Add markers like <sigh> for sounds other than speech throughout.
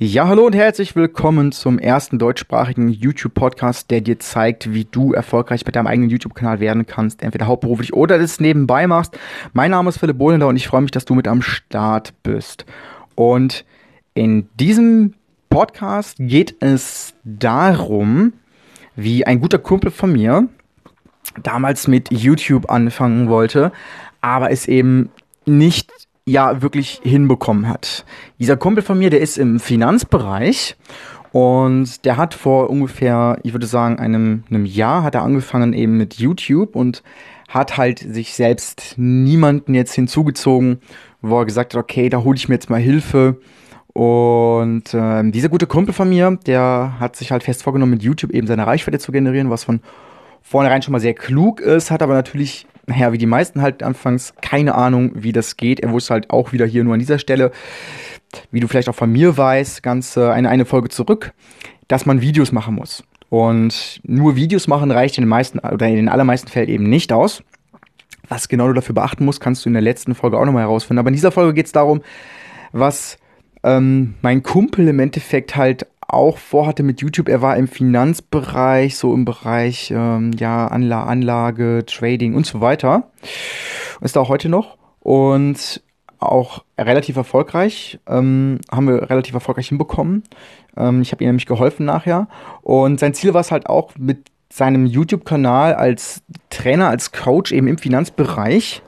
Ja, hallo und herzlich willkommen zum ersten deutschsprachigen YouTube-Podcast, der dir zeigt, wie du erfolgreich mit deinem eigenen YouTube-Kanal werden kannst, entweder hauptberuflich oder das nebenbei machst. Mein Name ist Philipp Bohlender und ich freue mich, dass du mit am Start bist. Und in diesem Podcast geht es darum, wie ein guter Kumpel von mir damals mit YouTube anfangen wollte, aber es eben nicht ja wirklich hinbekommen hat. Dieser Kumpel von mir, der ist im Finanzbereich und der hat vor ungefähr, ich würde sagen, einem, einem Jahr hat er angefangen eben mit YouTube und hat halt sich selbst niemanden jetzt hinzugezogen, wo er gesagt hat, okay, da hole ich mir jetzt mal Hilfe. Und äh, dieser gute Kumpel von mir, der hat sich halt fest vorgenommen, mit YouTube eben seine Reichweite zu generieren, was von vornherein schon mal sehr klug ist, hat aber natürlich naja, wie die meisten halt anfangs, keine Ahnung, wie das geht. Er wusste halt auch wieder hier nur an dieser Stelle, wie du vielleicht auch von mir weißt, ganz äh, eine, eine Folge zurück, dass man Videos machen muss. Und nur Videos machen reicht in den meisten oder in den allermeisten Fällen eben nicht aus. Was genau du dafür beachten musst, kannst du in der letzten Folge auch nochmal herausfinden. Aber in dieser Folge geht es darum, was ähm, mein Kumpel im Endeffekt halt auch vorhatte mit YouTube. Er war im Finanzbereich, so im Bereich ähm, ja, Anla Anlage, Trading und so weiter. Ist da auch heute noch. Und auch relativ erfolgreich. Ähm, haben wir relativ erfolgreich hinbekommen. Ähm, ich habe ihm nämlich geholfen nachher. Und sein Ziel war es halt auch mit seinem YouTube-Kanal als Trainer, als Coach eben im Finanzbereich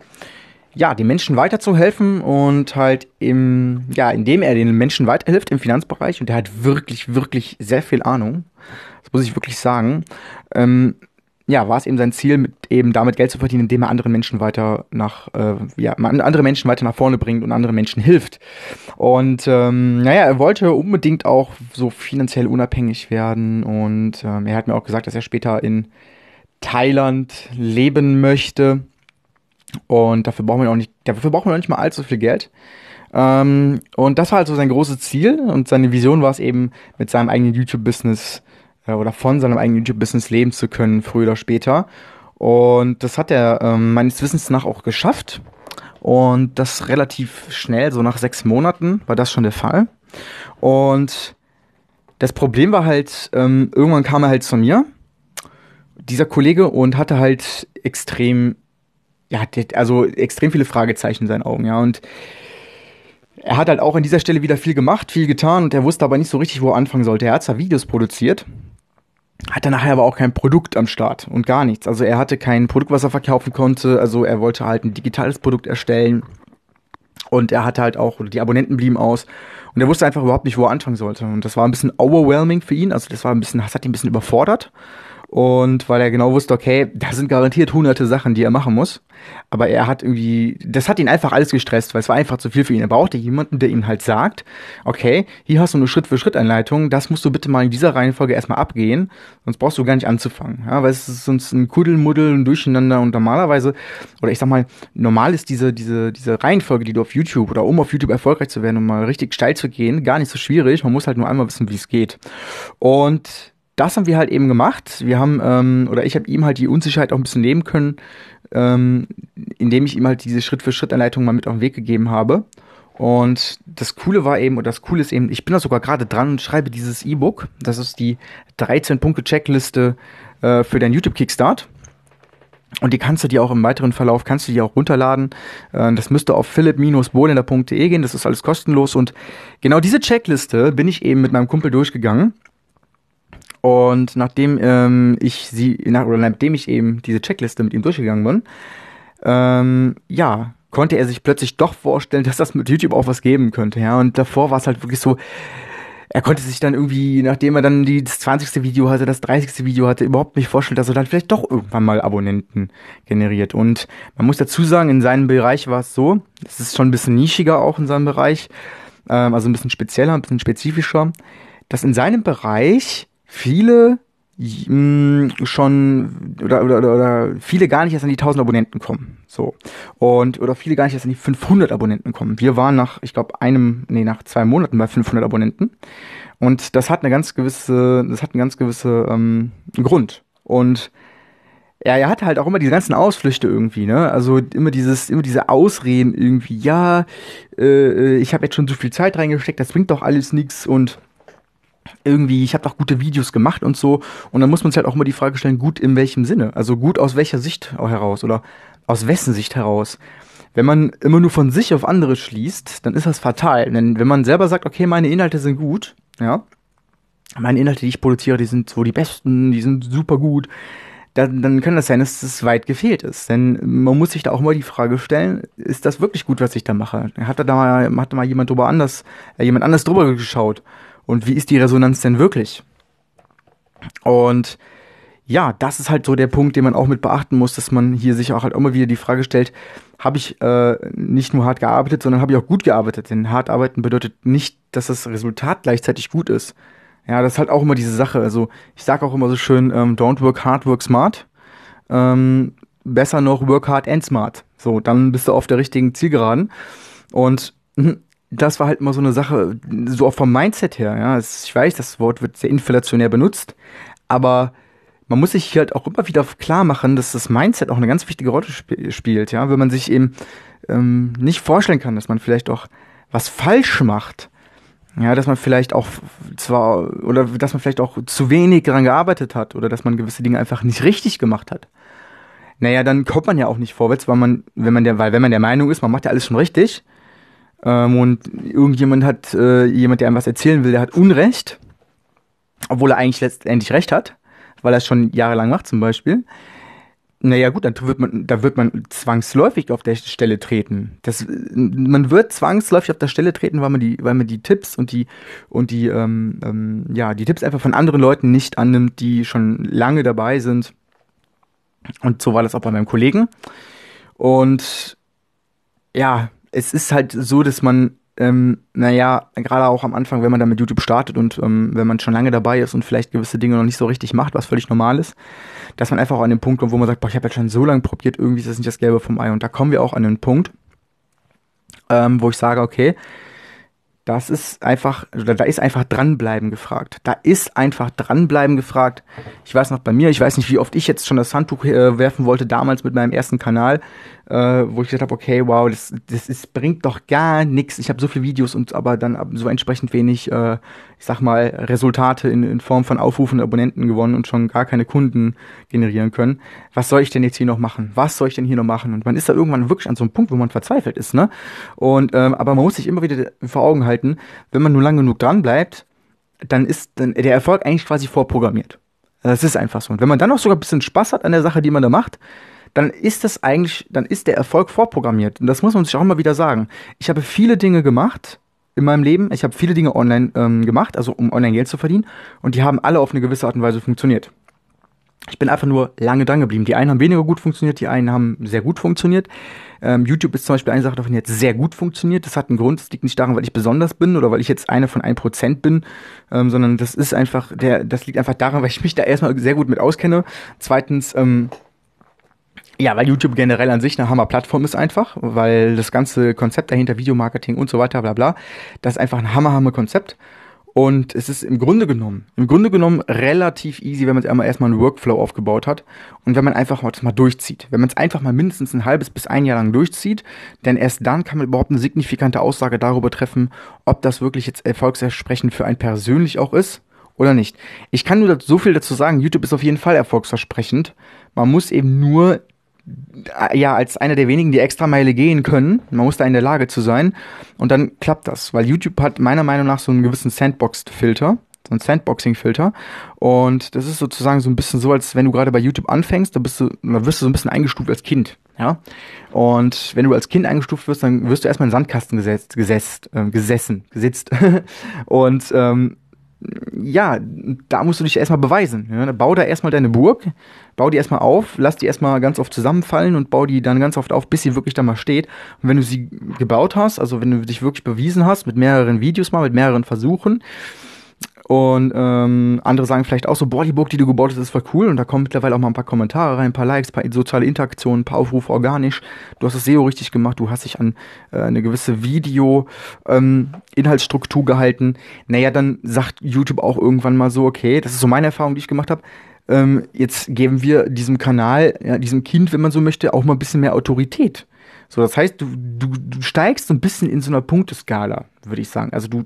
ja, den Menschen weiterzuhelfen und halt im, ja, indem er den Menschen weiterhilft im Finanzbereich und der hat wirklich, wirklich sehr viel Ahnung. Das muss ich wirklich sagen. Ähm, ja, war es eben sein Ziel, mit, eben damit Geld zu verdienen, indem er anderen Menschen weiter nach, äh, ja, andere Menschen weiter nach vorne bringt und anderen Menschen hilft. Und ähm, naja, er wollte unbedingt auch so finanziell unabhängig werden und ähm, er hat mir auch gesagt, dass er später in Thailand leben möchte. Und dafür brauchen wir auch nicht, dafür brauchen wir auch nicht mal allzu viel Geld. Ähm, und das war also sein großes Ziel und seine Vision war es eben, mit seinem eigenen YouTube-Business äh, oder von seinem eigenen YouTube-Business leben zu können, früher oder später. Und das hat er ähm, meines Wissens nach auch geschafft. Und das relativ schnell, so nach sechs Monaten war das schon der Fall. Und das Problem war halt, ähm, irgendwann kam er halt zu mir, dieser Kollege, und hatte halt extrem ja, also extrem viele Fragezeichen in seinen Augen, ja. Und er hat halt auch an dieser Stelle wieder viel gemacht, viel getan und er wusste aber nicht so richtig, wo er anfangen sollte. Er hat zwar Videos produziert, hatte nachher aber auch kein Produkt am Start und gar nichts. Also er hatte kein Produkt, was er verkaufen konnte. Also er wollte halt ein digitales Produkt erstellen. Und er hatte halt auch, die Abonnenten blieben aus. Und er wusste einfach überhaupt nicht, wo er anfangen sollte. Und das war ein bisschen overwhelming für ihn. Also das war ein bisschen, das hat ihn ein bisschen überfordert. Und weil er genau wusste, okay, da sind garantiert hunderte Sachen, die er machen muss. Aber er hat irgendwie, das hat ihn einfach alles gestresst, weil es war einfach zu viel für ihn. Er brauchte jemanden, der ihm halt sagt, okay, hier hast du eine Schritt-für-Schritt-Anleitung, das musst du bitte mal in dieser Reihenfolge erstmal abgehen, sonst brauchst du gar nicht anzufangen. Ja, weil es ist sonst ein Kuddelmuddel, ein Durcheinander und normalerweise, oder ich sag mal, normal ist diese, diese, diese Reihenfolge, die du auf YouTube oder um auf YouTube erfolgreich zu werden, um mal richtig steil zu gehen, gar nicht so schwierig. Man muss halt nur einmal wissen, wie es geht. Und das haben wir halt eben gemacht. Wir haben, ähm, oder ich habe ihm halt die Unsicherheit auch ein bisschen nehmen können, ähm, indem ich ihm halt diese Schritt-für-Schritt-Anleitung mal mit auf den Weg gegeben habe. Und das Coole war eben, oder das Coole ist eben, ich bin da sogar gerade dran und schreibe dieses E-Book. Das ist die 13-Punkte-Checkliste äh, für dein YouTube-Kickstart. Und die kannst du dir auch im weiteren Verlauf, kannst du dir auch runterladen. Äh, das müsste auf philipp-bohlender.de gehen, das ist alles kostenlos. Und genau diese Checkliste bin ich eben mit meinem Kumpel durchgegangen und nachdem ähm, ich sie, nach, oder nachdem ich eben diese Checkliste mit ihm durchgegangen bin, ähm, ja, konnte er sich plötzlich doch vorstellen, <laughs> dass das mit YouTube auch was geben könnte, ja. Und davor war es halt wirklich so, er konnte sich dann irgendwie, nachdem er dann die, das 20. Video hatte, das 30. Video hatte, überhaupt nicht vorstellen, dass er dann vielleicht doch irgendwann mal Abonnenten generiert. Und man muss dazu sagen, in seinem Bereich war es so, es ist schon ein bisschen nischiger auch in seinem Bereich, ähm, also ein bisschen spezieller, ein bisschen spezifischer, dass in seinem Bereich viele mh, mm, schon oder, oder, oder, oder viele gar nicht erst an die 1000 Abonnenten kommen. So. Und oder viele gar nicht erst an die 500 Abonnenten kommen. Wir waren nach, ich glaube, einem, nee, nach zwei Monaten bei 500 Abonnenten. Und das hat eine ganz gewisse, das hat einen ganz gewisse ähm, Grund. Und ja, er hat halt auch immer diese ganzen Ausflüchte irgendwie, ne? Also immer dieses, immer diese Ausreden irgendwie, ja, äh, ich habe jetzt schon so viel Zeit reingesteckt, das bringt doch alles nichts und irgendwie, ich habe doch gute Videos gemacht und so. Und dann muss man sich halt auch immer die Frage stellen, gut in welchem Sinne? Also gut aus welcher Sicht heraus oder aus wessen Sicht heraus? Wenn man immer nur von sich auf andere schließt, dann ist das fatal. Denn wenn man selber sagt, okay, meine Inhalte sind gut, ja, meine Inhalte, die ich produziere, die sind so die besten, die sind super gut, dann, dann kann das sein, dass es weit gefehlt ist. Denn man muss sich da auch mal die Frage stellen, ist das wirklich gut, was ich da mache? Hat da mal, hat da mal jemand drüber anders, äh, jemand anders drüber geschaut? Und wie ist die Resonanz denn wirklich? Und ja, das ist halt so der Punkt, den man auch mit beachten muss, dass man hier sich auch halt immer wieder die Frage stellt, habe ich äh, nicht nur hart gearbeitet, sondern habe ich auch gut gearbeitet. Denn hart arbeiten bedeutet nicht, dass das Resultat gleichzeitig gut ist. Ja, das ist halt auch immer diese Sache. Also ich sage auch immer so schön, ähm, don't work hard, work smart. Ähm, besser noch, work hard and smart. So, dann bist du auf der richtigen Zielgeraden. Und hm, das war halt immer so eine Sache, so auch vom Mindset her. Ja, ich weiß, das Wort wird sehr inflationär benutzt, aber man muss sich halt auch immer wieder klar machen, dass das Mindset auch eine ganz wichtige Rolle sp spielt. Ja, wenn man sich eben ähm, nicht vorstellen kann, dass man vielleicht auch was falsch macht, ja, dass man vielleicht auch zwar oder dass man vielleicht auch zu wenig daran gearbeitet hat oder dass man gewisse Dinge einfach nicht richtig gemacht hat. Naja, dann kommt man ja auch nicht vorwärts, weil man, wenn man der, weil wenn man der Meinung ist, man macht ja alles schon richtig ähm, und irgendjemand hat, äh, jemand, der einem was erzählen will, der hat Unrecht, obwohl er eigentlich letztendlich Recht hat, weil er es schon jahrelang macht zum Beispiel, naja gut, dann wird man, da wird man zwangsläufig auf der Stelle treten. Das, man wird zwangsläufig auf der Stelle treten, weil man die, weil man die Tipps und die und die, ähm, ähm, ja, die Tipps einfach von anderen Leuten nicht annimmt, die schon lange dabei sind. Und so war das auch bei meinem Kollegen. Und ja, es ist halt so, dass man ähm, naja, gerade auch am Anfang, wenn man da mit YouTube startet und ähm, wenn man schon lange dabei ist und vielleicht gewisse Dinge noch nicht so richtig macht, was völlig normal ist, dass man einfach auch an den Punkt kommt, wo man sagt, boah, ich habe jetzt schon so lange probiert, irgendwie ist das nicht das Gelbe vom Ei. Und da kommen wir auch an den Punkt, ähm, wo ich sage, okay, das ist einfach, da ist einfach dranbleiben gefragt. Da ist einfach dranbleiben gefragt. Ich weiß noch bei mir, ich weiß nicht, wie oft ich jetzt schon das Handtuch äh, werfen wollte, damals mit meinem ersten Kanal, äh, wo ich gesagt habe, okay, wow, das, das ist, bringt doch gar nichts. Ich habe so viele Videos und aber dann so entsprechend wenig, äh, ich sag mal, Resultate in, in Form von Aufrufen und Abonnenten gewonnen und schon gar keine Kunden generieren können. Was soll ich denn jetzt hier noch machen? Was soll ich denn hier noch machen? Und man ist da irgendwann wirklich an so einem Punkt, wo man verzweifelt ist, ne? Und ähm, aber man muss sich immer wieder vor Augen halten, wenn man nur lang genug dran bleibt, dann ist dann der Erfolg eigentlich quasi vorprogrammiert. Das ist einfach so. Und wenn man dann auch sogar ein bisschen Spaß hat an der Sache, die man da macht, dann ist das eigentlich, dann ist der Erfolg vorprogrammiert. Und das muss man sich auch immer wieder sagen. Ich habe viele Dinge gemacht in meinem Leben. Ich habe viele Dinge online ähm, gemacht, also um online Geld zu verdienen. Und die haben alle auf eine gewisse Art und Weise funktioniert. Ich bin einfach nur lange dran geblieben. Die einen haben weniger gut funktioniert, die einen haben sehr gut funktioniert. Ähm, YouTube ist zum Beispiel eine Sache davon, jetzt sehr gut funktioniert. Das hat einen Grund. Das liegt nicht daran, weil ich besonders bin oder weil ich jetzt eine von ein Prozent bin, ähm, sondern das ist einfach, der, das liegt einfach daran, weil ich mich da erstmal sehr gut mit auskenne. Zweitens, ähm, ja, weil YouTube generell an sich eine Hammer-Plattform ist einfach, weil das ganze Konzept dahinter, Videomarketing und so weiter, bla bla, das ist einfach ein Hammer-Hammer-Konzept. Und es ist im Grunde genommen, im Grunde genommen relativ easy, wenn man einmal erstmal einen Workflow aufgebaut hat und wenn man einfach mal das mal durchzieht. Wenn man es einfach mal mindestens ein halbes bis ein Jahr lang durchzieht, denn erst dann kann man überhaupt eine signifikante Aussage darüber treffen, ob das wirklich jetzt erfolgsversprechend für einen persönlich auch ist oder nicht. Ich kann nur so viel dazu sagen, YouTube ist auf jeden Fall erfolgsversprechend. Man muss eben nur ja, als einer der wenigen, die extra Meile gehen können. Man muss da in der Lage zu sein. Und dann klappt das, weil YouTube hat meiner Meinung nach so einen gewissen Sandbox-Filter, so einen Sandboxing-Filter. Und das ist sozusagen so ein bisschen so, als wenn du gerade bei YouTube anfängst, da bist du, da wirst du so ein bisschen eingestuft als Kind. Ja. Und wenn du als Kind eingestuft wirst, dann wirst du erstmal in den Sandkasten gesetzt, gesetzt, äh, gesessen, gesitzt. <laughs> und ähm, ja, da musst du dich erstmal beweisen. Ja? Bau da erstmal deine Burg, bau die erstmal auf, lass die erstmal ganz oft zusammenfallen und bau die dann ganz oft auf, bis sie wirklich da mal steht. Und wenn du sie gebaut hast, also wenn du dich wirklich bewiesen hast, mit mehreren Videos mal, mit mehreren Versuchen, und ähm, andere sagen vielleicht auch so, boah, die Burg, die du gebaut hast, ist voll cool. Und da kommen mittlerweile auch mal ein paar Kommentare rein, ein paar Likes, ein paar soziale Interaktionen, ein paar Aufrufe organisch. Du hast das SEO richtig gemacht, du hast dich an äh, eine gewisse Video-Inhaltsstruktur ähm, gehalten. Naja, dann sagt YouTube auch irgendwann mal so, okay, das ist so meine Erfahrung, die ich gemacht habe. ähm, jetzt geben wir diesem Kanal, ja, diesem Kind, wenn man so möchte, auch mal ein bisschen mehr Autorität. So, das heißt, du, du, du steigst so ein bisschen in so einer Punkteskala, würde ich sagen. Also du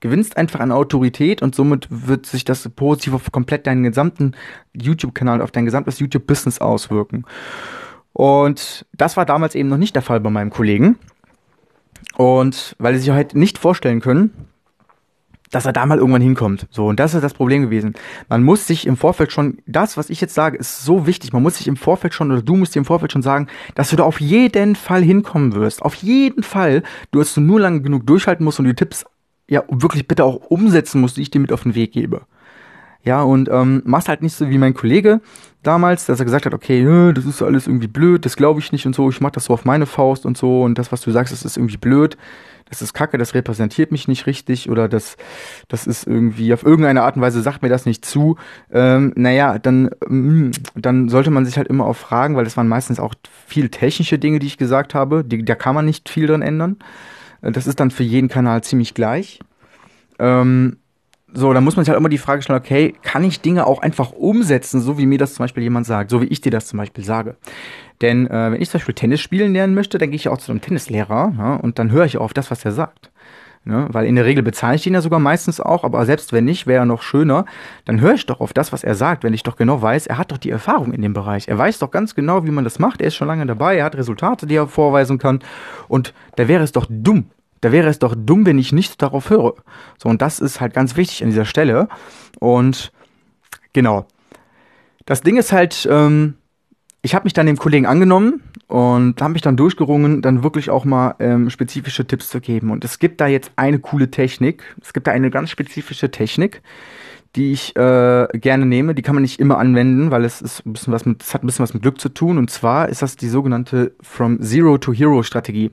gewinnst einfach an Autorität und somit wird sich das positiv auf komplett deinen gesamten YouTube-Kanal, auf dein gesamtes YouTube-Business auswirken. Und das war damals eben noch nicht der Fall bei meinem Kollegen. Und weil sie sich halt nicht vorstellen können, dass er da mal irgendwann hinkommt. So, und das ist das Problem gewesen. Man muss sich im Vorfeld schon, das, was ich jetzt sage, ist so wichtig. Man muss sich im Vorfeld schon, oder du musst dir im Vorfeld schon sagen, dass du da auf jeden Fall hinkommen wirst. Auf jeden Fall. Du hast nur lange genug durchhalten musst und die Tipps ja wirklich bitte auch umsetzen musst, die ich dir mit auf den Weg gebe. Ja, und ähm, machst halt nicht so wie mein Kollege damals, dass er gesagt hat, okay, das ist alles irgendwie blöd, das glaube ich nicht und so, ich mach das so auf meine Faust und so und das, was du sagst, das ist irgendwie blöd das ist kacke, das repräsentiert mich nicht richtig oder das, das ist irgendwie auf irgendeine Art und Weise sagt mir das nicht zu, ähm, naja, dann, mm, dann sollte man sich halt immer auch fragen, weil das waren meistens auch viel technische Dinge, die ich gesagt habe, die, da kann man nicht viel dran ändern. Äh, das ist dann für jeden Kanal ziemlich gleich. Ähm, so, dann muss man sich halt immer die Frage stellen, okay, kann ich Dinge auch einfach umsetzen, so wie mir das zum Beispiel jemand sagt, so wie ich dir das zum Beispiel sage. Denn äh, wenn ich zum Beispiel Tennis spielen lernen möchte, dann gehe ich auch zu einem Tennislehrer ja, und dann höre ich auf das, was er sagt. Ne? Weil in der Regel bezahle ich den ja sogar meistens auch, aber selbst wenn nicht, wäre er noch schöner, dann höre ich doch auf das, was er sagt, wenn ich doch genau weiß, er hat doch die Erfahrung in dem Bereich. Er weiß doch ganz genau, wie man das macht, er ist schon lange dabei, er hat Resultate, die er vorweisen kann und da wäre es doch dumm, da wäre es doch dumm, wenn ich nichts darauf höre. So, und das ist halt ganz wichtig an dieser Stelle. Und genau. Das Ding ist halt, ähm, ich habe mich dann dem Kollegen angenommen und habe mich dann durchgerungen, dann wirklich auch mal ähm, spezifische Tipps zu geben. Und es gibt da jetzt eine coole Technik. Es gibt da eine ganz spezifische Technik, die ich äh, gerne nehme. Die kann man nicht immer anwenden, weil es ist ein bisschen was mit, es hat ein bisschen was mit Glück zu tun. Und zwar ist das die sogenannte From Zero to Hero Strategie.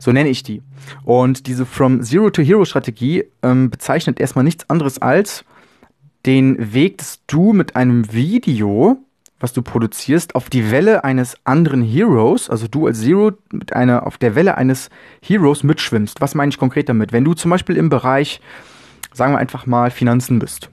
So nenne ich die. Und diese From Zero to Hero Strategie ähm, bezeichnet erstmal nichts anderes als den Weg, dass du mit einem Video was du produzierst, auf die Welle eines anderen Heroes, also du als Zero mit einer, auf der Welle eines Heroes mitschwimmst. Was meine ich konkret damit? Wenn du zum Beispiel im Bereich, sagen wir einfach mal, Finanzen bist.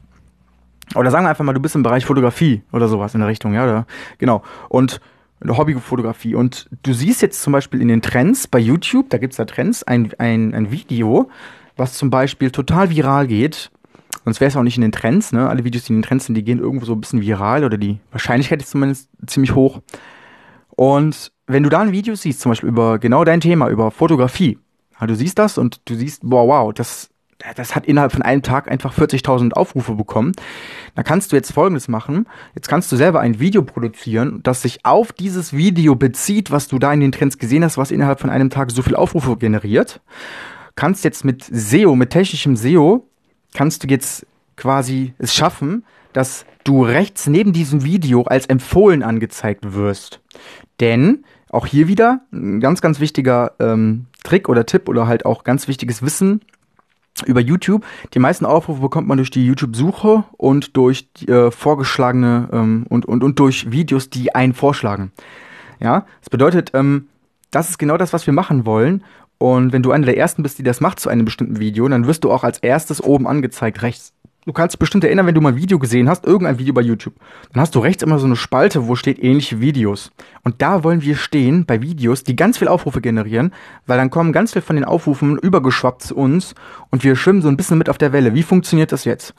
Oder sagen wir einfach mal, du bist im Bereich Fotografie oder sowas in der Richtung, ja, oder, genau. Und Hobbyfotografie. Und du siehst jetzt zum Beispiel in den Trends bei YouTube, da gibt es da Trends, ein, ein, ein Video, was zum Beispiel total viral geht, Sonst wäre es auch nicht in den Trends, ne? Alle Videos, die in den Trends sind, die gehen irgendwo so ein bisschen viral oder die Wahrscheinlichkeit ist zumindest ziemlich hoch. Und wenn du da ein Video siehst, zum Beispiel über genau dein Thema, über Fotografie, ja, du siehst das und du siehst, wow, wow, das, das hat innerhalb von einem Tag einfach 40.000 Aufrufe bekommen. Da kannst du jetzt Folgendes machen. Jetzt kannst du selber ein Video produzieren, das sich auf dieses Video bezieht, was du da in den Trends gesehen hast, was innerhalb von einem Tag so viel Aufrufe generiert. Kannst jetzt mit SEO, mit technischem SEO kannst du jetzt quasi es schaffen, dass du rechts neben diesem Video als empfohlen angezeigt wirst. Denn auch hier wieder ein ganz, ganz wichtiger ähm, Trick oder Tipp oder halt auch ganz wichtiges Wissen über YouTube. Die meisten Aufrufe bekommt man durch die YouTube-Suche und durch äh, vorgeschlagene ähm, und, und, und durch Videos, die einen vorschlagen. Ja, das bedeutet, ähm, das ist genau das, was wir machen wollen. Und wenn du einer der ersten bist, die das macht zu einem bestimmten Video, dann wirst du auch als erstes oben angezeigt, rechts. Du kannst dich bestimmt erinnern, wenn du mal ein Video gesehen hast, irgendein Video bei YouTube. Dann hast du rechts immer so eine Spalte, wo steht ähnliche Videos. Und da wollen wir stehen bei Videos, die ganz viel Aufrufe generieren, weil dann kommen ganz viel von den Aufrufen übergeschwappt zu uns und wir schwimmen so ein bisschen mit auf der Welle. Wie funktioniert das jetzt?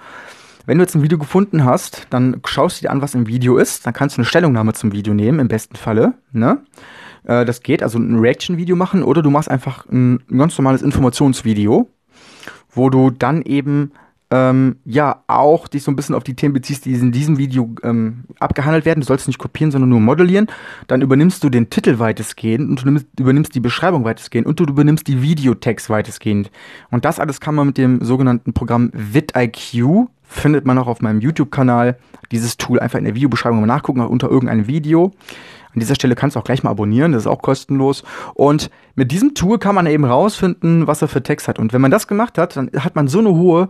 Wenn du jetzt ein Video gefunden hast, dann schaust du dir an, was im Video ist. Dann kannst du eine Stellungnahme zum Video nehmen, im besten Falle. Ne? Äh, das geht, also ein Reaction-Video machen oder du machst einfach ein ganz normales Informationsvideo, wo du dann eben ähm, ja auch dich so ein bisschen auf die Themen beziehst, die in diesem Video ähm, abgehandelt werden. Du sollst nicht kopieren, sondern nur modellieren. Dann übernimmst du den Titel weitestgehend und du nimmst, übernimmst die Beschreibung weitestgehend und du übernimmst die Videotext weitestgehend. Und das alles kann man mit dem sogenannten Programm vidIQ, findet man auch auf meinem YouTube-Kanal. Dieses Tool einfach in der Videobeschreibung mal nachgucken, unter irgendeinem Video. An dieser Stelle kannst du auch gleich mal abonnieren, das ist auch kostenlos. Und mit diesem Tool kann man eben rausfinden, was er für Text hat. Und wenn man das gemacht hat, dann hat man so eine hohe,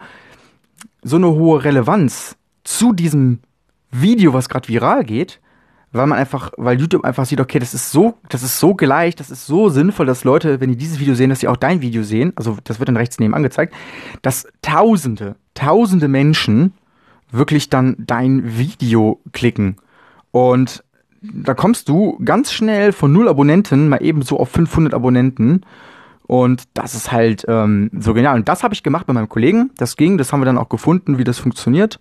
so eine hohe Relevanz zu diesem Video, was gerade viral geht, weil man einfach, weil YouTube einfach sieht, okay, das ist so, das ist so gleich, das ist so sinnvoll, dass Leute, wenn die dieses Video sehen, dass sie auch dein Video sehen, also das wird dann rechts neben angezeigt, dass Tausende, Tausende Menschen wirklich dann dein Video klicken. Und da kommst du ganz schnell von null Abonnenten mal eben so auf 500 Abonnenten. Und das ist halt ähm, so genial. Und das habe ich gemacht bei meinem Kollegen. Das ging, das haben wir dann auch gefunden, wie das funktioniert.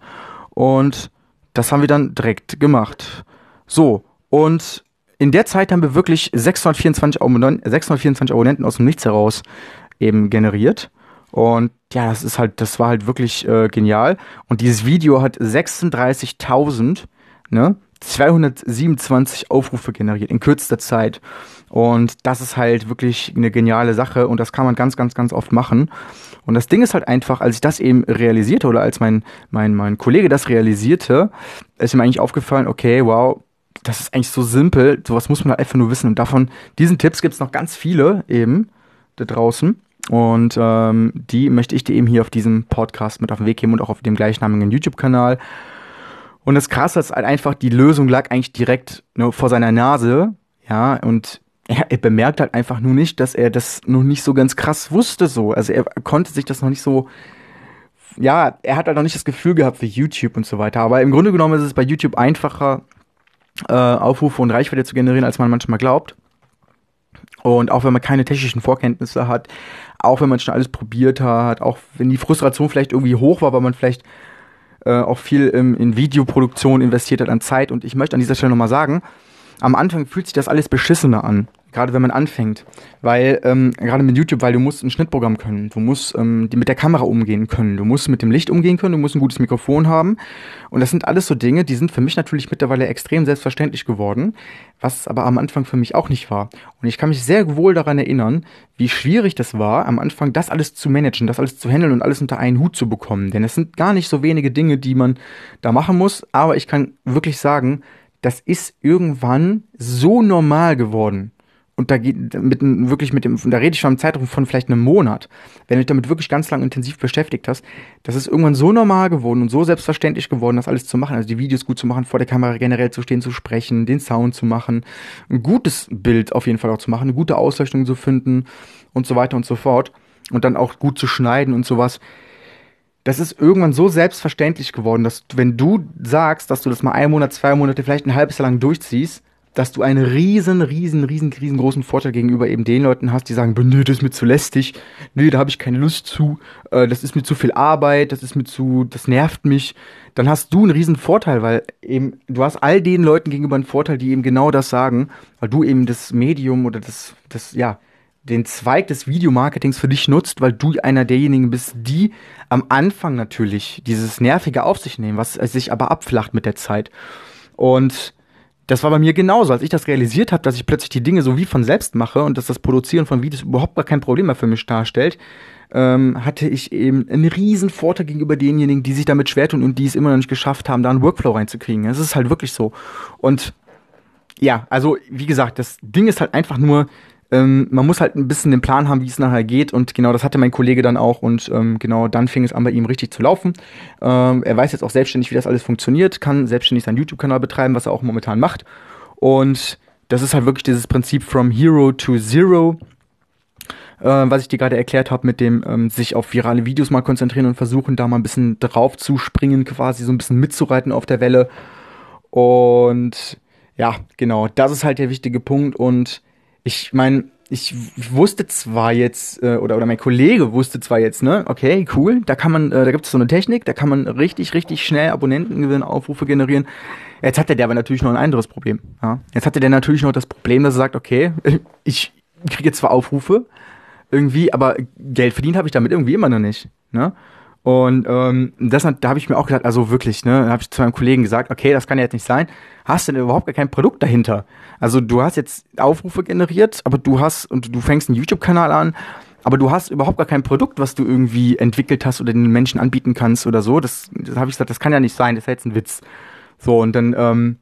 Und das haben wir dann direkt gemacht. So, und in der Zeit haben wir wirklich 624, Abonnenten, 624 Abonnenten aus dem Nichts heraus eben generiert. Und ja, das ist halt, das war halt wirklich äh, genial. Und dieses Video hat 36.000, ne? 227 Aufrufe generiert in kürzester Zeit. Und das ist halt wirklich eine geniale Sache und das kann man ganz, ganz, ganz oft machen. Und das Ding ist halt einfach, als ich das eben realisierte oder als mein, mein, mein Kollege das realisierte, ist ihm eigentlich aufgefallen, okay, wow, das ist eigentlich so simpel, sowas muss man halt einfach nur wissen. Und davon, diesen Tipps gibt es noch ganz viele eben da draußen. Und ähm, die möchte ich dir eben hier auf diesem Podcast mit auf den Weg geben und auch auf dem gleichnamigen YouTube-Kanal. Und das Krasse ist halt einfach, die Lösung lag eigentlich direkt ne, vor seiner Nase. Ja, und er, er, bemerkt halt einfach nur nicht, dass er das noch nicht so ganz krass wusste so. Also er konnte sich das noch nicht so. Ja, er hat halt noch nicht das Gefühl gehabt wie YouTube und so weiter. Aber im Grunde genommen ist es bei YouTube einfacher, äh, Aufrufe und Reichweite zu generieren, als man manchmal glaubt. Und auch wenn man keine technischen Vorkenntnisse hat, auch wenn man schon alles probiert hat, auch wenn die Frustration vielleicht irgendwie hoch war, weil man vielleicht äh, auch viel ähm, in Videoproduktion investiert hat an Zeit. Und ich möchte an dieser Stelle nochmal sagen, am Anfang fühlt sich das alles beschissener an gerade wenn man anfängt. Weil, ähm, gerade mit YouTube, weil du musst ein Schnittprogramm können, du musst ähm, mit der Kamera umgehen können, du musst mit dem Licht umgehen können, du musst ein gutes Mikrofon haben. Und das sind alles so Dinge, die sind für mich natürlich mittlerweile extrem selbstverständlich geworden, was aber am Anfang für mich auch nicht war. Und ich kann mich sehr wohl daran erinnern, wie schwierig das war, am Anfang das alles zu managen, das alles zu handeln und alles unter einen Hut zu bekommen. Denn es sind gar nicht so wenige Dinge, die man da machen muss, aber ich kann wirklich sagen, das ist irgendwann so normal geworden und da geht mit wirklich mit dem, da rede ich schon im Zeitraum von vielleicht einem Monat, wenn du dich damit wirklich ganz lang intensiv beschäftigt hast, das ist irgendwann so normal geworden und so selbstverständlich geworden, das alles zu machen, also die Videos gut zu machen, vor der Kamera generell zu stehen, zu sprechen, den Sound zu machen, ein gutes Bild auf jeden Fall auch zu machen, eine gute Ausleuchtung zu finden und so weiter und so fort und dann auch gut zu schneiden und sowas. Das ist irgendwann so selbstverständlich geworden, dass wenn du sagst, dass du das mal einen Monat, zwei Monate, vielleicht ein halbes Jahr lang durchziehst, dass du einen riesen, riesen, riesen, riesengroßen Vorteil gegenüber eben den Leuten hast, die sagen, nö, das ist mir zu lästig, nö, da habe ich keine Lust zu, äh, das ist mir zu viel Arbeit, das ist mir zu, das nervt mich. Dann hast du einen riesen Vorteil, weil eben du hast all den Leuten gegenüber einen Vorteil, die eben genau das sagen, weil du eben das Medium oder das, das, ja, den Zweig des Videomarketings für dich nutzt, weil du einer derjenigen bist, die am Anfang natürlich dieses Nervige auf sich nehmen, was sich aber abflacht mit der Zeit. Und das war bei mir genauso. Als ich das realisiert habe, dass ich plötzlich die Dinge so wie von selbst mache und dass das Produzieren von Videos überhaupt gar kein Problem mehr für mich darstellt, ähm, hatte ich eben einen riesen Vorteil gegenüber denjenigen, die sich damit schwer tun und die es immer noch nicht geschafft haben, da einen Workflow reinzukriegen. Es ist halt wirklich so. Und ja, also wie gesagt, das Ding ist halt einfach nur, ähm, man muss halt ein bisschen den Plan haben, wie es nachher geht. Und genau das hatte mein Kollege dann auch. Und ähm, genau dann fing es an, bei ihm richtig zu laufen. Ähm, er weiß jetzt auch selbstständig, wie das alles funktioniert, kann selbstständig seinen YouTube-Kanal betreiben, was er auch momentan macht. Und das ist halt wirklich dieses Prinzip from Hero to Zero. Äh, was ich dir gerade erklärt habe, mit dem ähm, sich auf virale Videos mal konzentrieren und versuchen, da mal ein bisschen drauf zu springen, quasi so ein bisschen mitzureiten auf der Welle. Und ja, genau, das ist halt der wichtige Punkt. Und ich meine, ich wusste zwar jetzt, äh, oder, oder mein Kollege wusste zwar jetzt, ne, okay, cool, da kann man, äh, da gibt es so eine Technik, da kann man richtig, richtig schnell Abonnentengewinn, Aufrufe generieren. Jetzt hatte der aber natürlich noch ein anderes Problem. Ja? Jetzt hatte der natürlich noch das Problem, dass er sagt, okay, <laughs> ich kriege zwar Aufrufe irgendwie, aber Geld verdient habe ich damit irgendwie immer noch nicht. Ne? Und ähm, das, da habe ich mir auch gedacht, also wirklich, ne, habe ich zu meinem Kollegen gesagt, okay, das kann ja jetzt nicht sein. Hast du denn überhaupt gar kein Produkt dahinter? Also du hast jetzt Aufrufe generiert, aber du hast und du fängst einen YouTube-Kanal an, aber du hast überhaupt gar kein Produkt, was du irgendwie entwickelt hast oder den Menschen anbieten kannst oder so. Das, das habe ich gesagt, das kann ja nicht sein, das ist jetzt ein Witz. So und dann, ähm,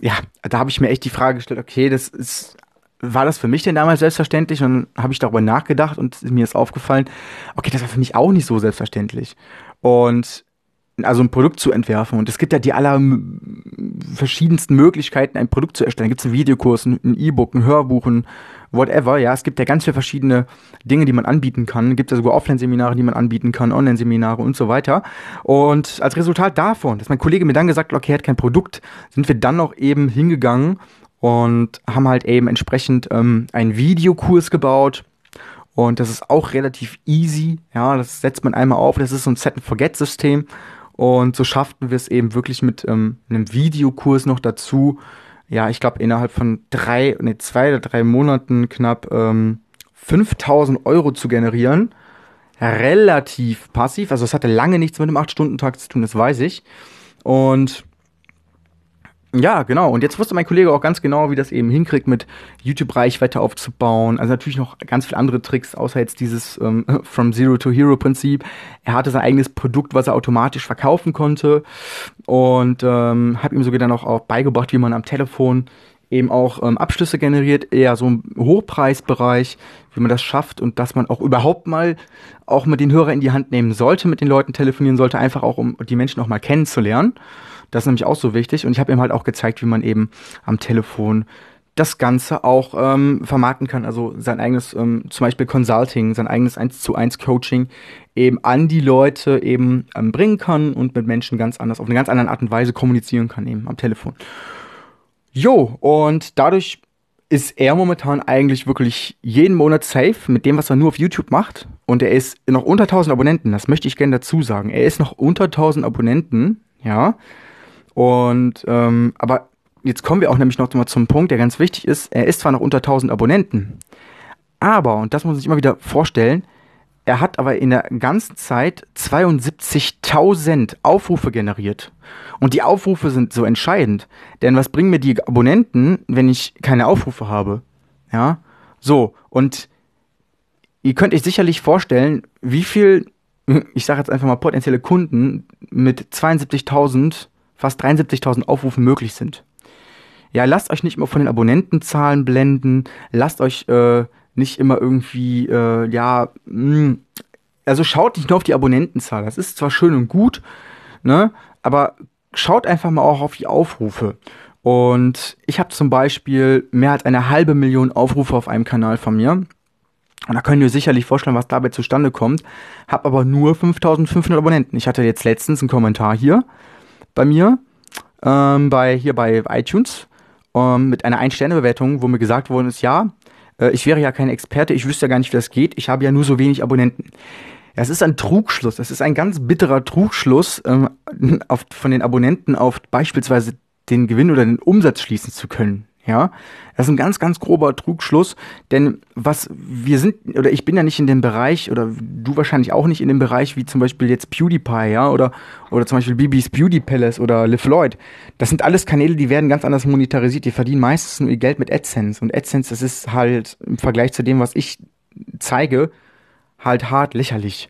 ja, da habe ich mir echt die Frage gestellt, okay, das ist war das für mich denn damals selbstverständlich? Und dann habe ich darüber nachgedacht und mir ist aufgefallen, okay, das war für mich auch nicht so selbstverständlich. Und also ein Produkt zu entwerfen. Und es gibt ja die aller verschiedensten Möglichkeiten, ein Produkt zu erstellen. Gibt es einen Videokurs, ein E-Book, ein Hörbuch, ein whatever. Ja, es gibt ja ganz viele verschiedene Dinge, die man anbieten kann. Es gibt ja sogar Offline-Seminare, die man anbieten kann, Online-Seminare und so weiter. Und als Resultat davon, dass mein Kollege mir dann gesagt hat, okay, er hat kein Produkt, sind wir dann noch eben hingegangen und haben halt eben entsprechend ähm, einen Videokurs gebaut. Und das ist auch relativ easy. Ja, das setzt man einmal auf. Das ist so ein Set-and-Forget-System. Und so schafften wir es eben wirklich mit ähm, einem Videokurs noch dazu. Ja, ich glaube, innerhalb von drei, nee, zwei oder drei Monaten knapp ähm, 5000 Euro zu generieren. Relativ passiv. Also, es hatte lange nichts mit einem 8-Stunden-Tag zu tun, das weiß ich. Und ja, genau. Und jetzt wusste mein Kollege auch ganz genau, wie das eben hinkriegt, mit YouTube-Reichweite aufzubauen. Also natürlich noch ganz viele andere Tricks, außer jetzt dieses ähm, <laughs> From Zero to Hero Prinzip. Er hatte sein eigenes Produkt, was er automatisch verkaufen konnte. Und ähm, habe ihm sogar dann auch, auch beigebracht, wie man am Telefon eben auch ähm, Abschlüsse generiert, eher so im Hochpreisbereich, wie man das schafft und dass man auch überhaupt mal auch mit den Hörer in die Hand nehmen sollte, mit den Leuten telefonieren sollte, einfach auch um die Menschen auch mal kennenzulernen. Das ist nämlich auch so wichtig. Und ich habe ihm halt auch gezeigt, wie man eben am Telefon das Ganze auch ähm, vermarkten kann, also sein eigenes, ähm, zum Beispiel Consulting, sein eigenes 1 zu 1 Coaching eben an die Leute eben ähm, bringen kann und mit Menschen ganz anders, auf eine ganz andere Art und Weise kommunizieren kann eben am Telefon. Jo, und dadurch ist er momentan eigentlich wirklich jeden Monat safe mit dem, was er nur auf YouTube macht. Und er ist noch unter 1000 Abonnenten, das möchte ich gerne dazu sagen. Er ist noch unter 1000 Abonnenten, ja. Und, ähm, aber jetzt kommen wir auch nämlich noch mal zum Punkt, der ganz wichtig ist. Er ist zwar noch unter 1000 Abonnenten, aber, und das muss man sich immer wieder vorstellen, er hat aber in der ganzen Zeit 72.000 Aufrufe generiert. Und die Aufrufe sind so entscheidend. Denn was bringen mir die Abonnenten, wenn ich keine Aufrufe habe? Ja, so. Und ihr könnt euch sicherlich vorstellen, wie viel, ich sage jetzt einfach mal potenzielle Kunden mit 72.000 fast 73.000 Aufrufe möglich sind. Ja, lasst euch nicht immer von den Abonnentenzahlen blenden, lasst euch äh, nicht immer irgendwie, äh, ja, mh, hm, also schaut nicht nur auf die Abonnentenzahl, das ist zwar schön und gut, ne, aber schaut einfach mal auch auf die Aufrufe. Und ich habe zum Beispiel mehr als eine halbe Million Aufrufe auf einem Kanal von mir. Und da könnt ihr sicherlich vorstellen, was dabei zustande kommt. Hab aber nur 5500 Abonnenten. Ich hatte jetzt letztens einen Kommentar hier bei mir, ähm, bei, hier bei iTunes, ähm, mit einer Ein-Sterne-Bewertung, wo mir gesagt worden ist, ja, äh, ich wäre ja kein Experte, ich wüsste ja gar nicht, wie das geht, ich habe ja nur so wenig Abonnenten. Das ist ein Trugschluss, das ist ein ganz bitterer Trugschluss, ähm, auf, von den Abonnenten auf beispielsweise den Gewinn oder den Umsatz schließen zu können. Ja, das ist ein ganz, ganz grober Trugschluss, denn was wir sind, oder ich bin ja nicht in dem Bereich, oder du wahrscheinlich auch nicht in dem Bereich, wie zum Beispiel jetzt PewDiePie, ja, oder, oder zum Beispiel Bibis Beauty Palace oder Liv Lloyd. Das sind alles Kanäle, die werden ganz anders monetarisiert. Die verdienen meistens nur ihr Geld mit AdSense. Und AdSense, das ist halt im Vergleich zu dem, was ich zeige, halt hart lächerlich.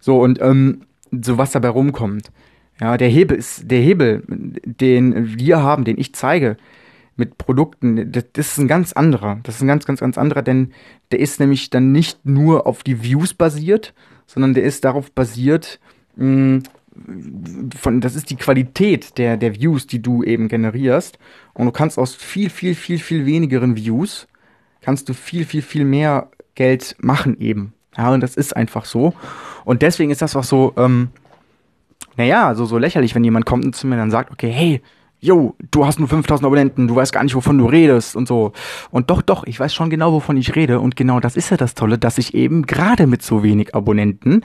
So, und ähm, so was dabei rumkommt. Ja, der Hebel ist, der Hebel, den wir haben, den ich zeige, mit Produkten, das, ist ein ganz anderer. Das ist ein ganz, ganz, ganz anderer, denn der ist nämlich dann nicht nur auf die Views basiert, sondern der ist darauf basiert, mh, von, das ist die Qualität der, der Views, die du eben generierst. Und du kannst aus viel, viel, viel, viel wenigeren Views, kannst du viel, viel, viel mehr Geld machen eben. Ja, und das ist einfach so. Und deswegen ist das auch so, ähm, naja, so, so lächerlich, wenn jemand kommt und zu mir dann sagt, okay, hey, yo, du hast nur 5000 Abonnenten, du weißt gar nicht, wovon du redest und so. Und doch, doch, ich weiß schon genau, wovon ich rede. Und genau das ist ja das Tolle, dass ich eben gerade mit so wenig Abonnenten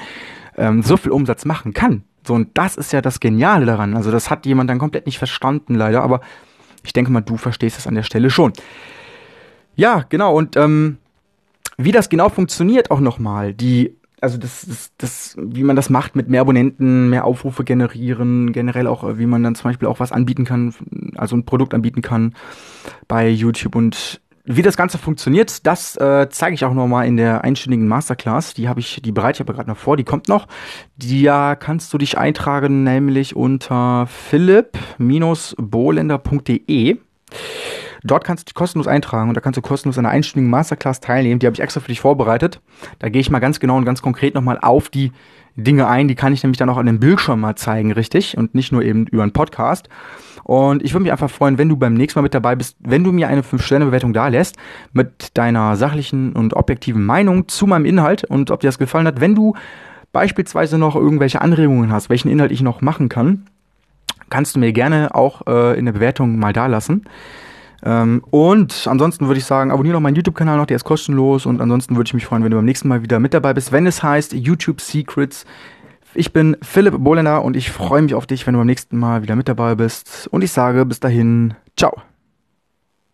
ähm, so viel Umsatz machen kann. So, und das ist ja das Geniale daran. Also, das hat jemand dann komplett nicht verstanden, leider. Aber ich denke mal, du verstehst es an der Stelle schon. Ja, genau. Und ähm, wie das genau funktioniert auch nochmal, die also das, das, das, wie man das macht mit mehr Abonnenten, mehr Aufrufe generieren, generell auch, äh, wie man dann zum Beispiel auch was anbieten kann, also ein Produkt anbieten kann bei YouTube und wie das Ganze funktioniert, das äh, zeige ich auch nochmal in der einstündigen Masterclass. Die habe ich, die bereite ich aber gerade noch vor, die kommt noch. Da kannst du dich eintragen, nämlich unter philipp-bohlender.de. Dort kannst du dich kostenlos eintragen und da kannst du kostenlos an einer einstündigen Masterclass teilnehmen. Die habe ich extra für dich vorbereitet. Da gehe ich mal ganz genau und ganz konkret nochmal auf die Dinge ein. Die kann ich nämlich dann auch an dem Bildschirm mal zeigen, richtig? Und nicht nur eben über einen Podcast. Und ich würde mich einfach freuen, wenn du beim nächsten Mal mit dabei bist, wenn du mir eine 5-Sterne-Bewertung da lässt, mit deiner sachlichen und objektiven Meinung zu meinem Inhalt und ob dir das gefallen hat. Wenn du beispielsweise noch irgendwelche Anregungen hast, welchen Inhalt ich noch machen kann, kannst du mir gerne auch äh, in der Bewertung mal da lassen. Ähm, und ansonsten würde ich sagen, abonniere noch meinen YouTube-Kanal noch, der ist kostenlos. Und ansonsten würde ich mich freuen, wenn du beim nächsten Mal wieder mit dabei bist, wenn es heißt YouTube Secrets. Ich bin Philipp Bohlender und ich freue mich auf dich, wenn du beim nächsten Mal wieder mit dabei bist. Und ich sage bis dahin, ciao.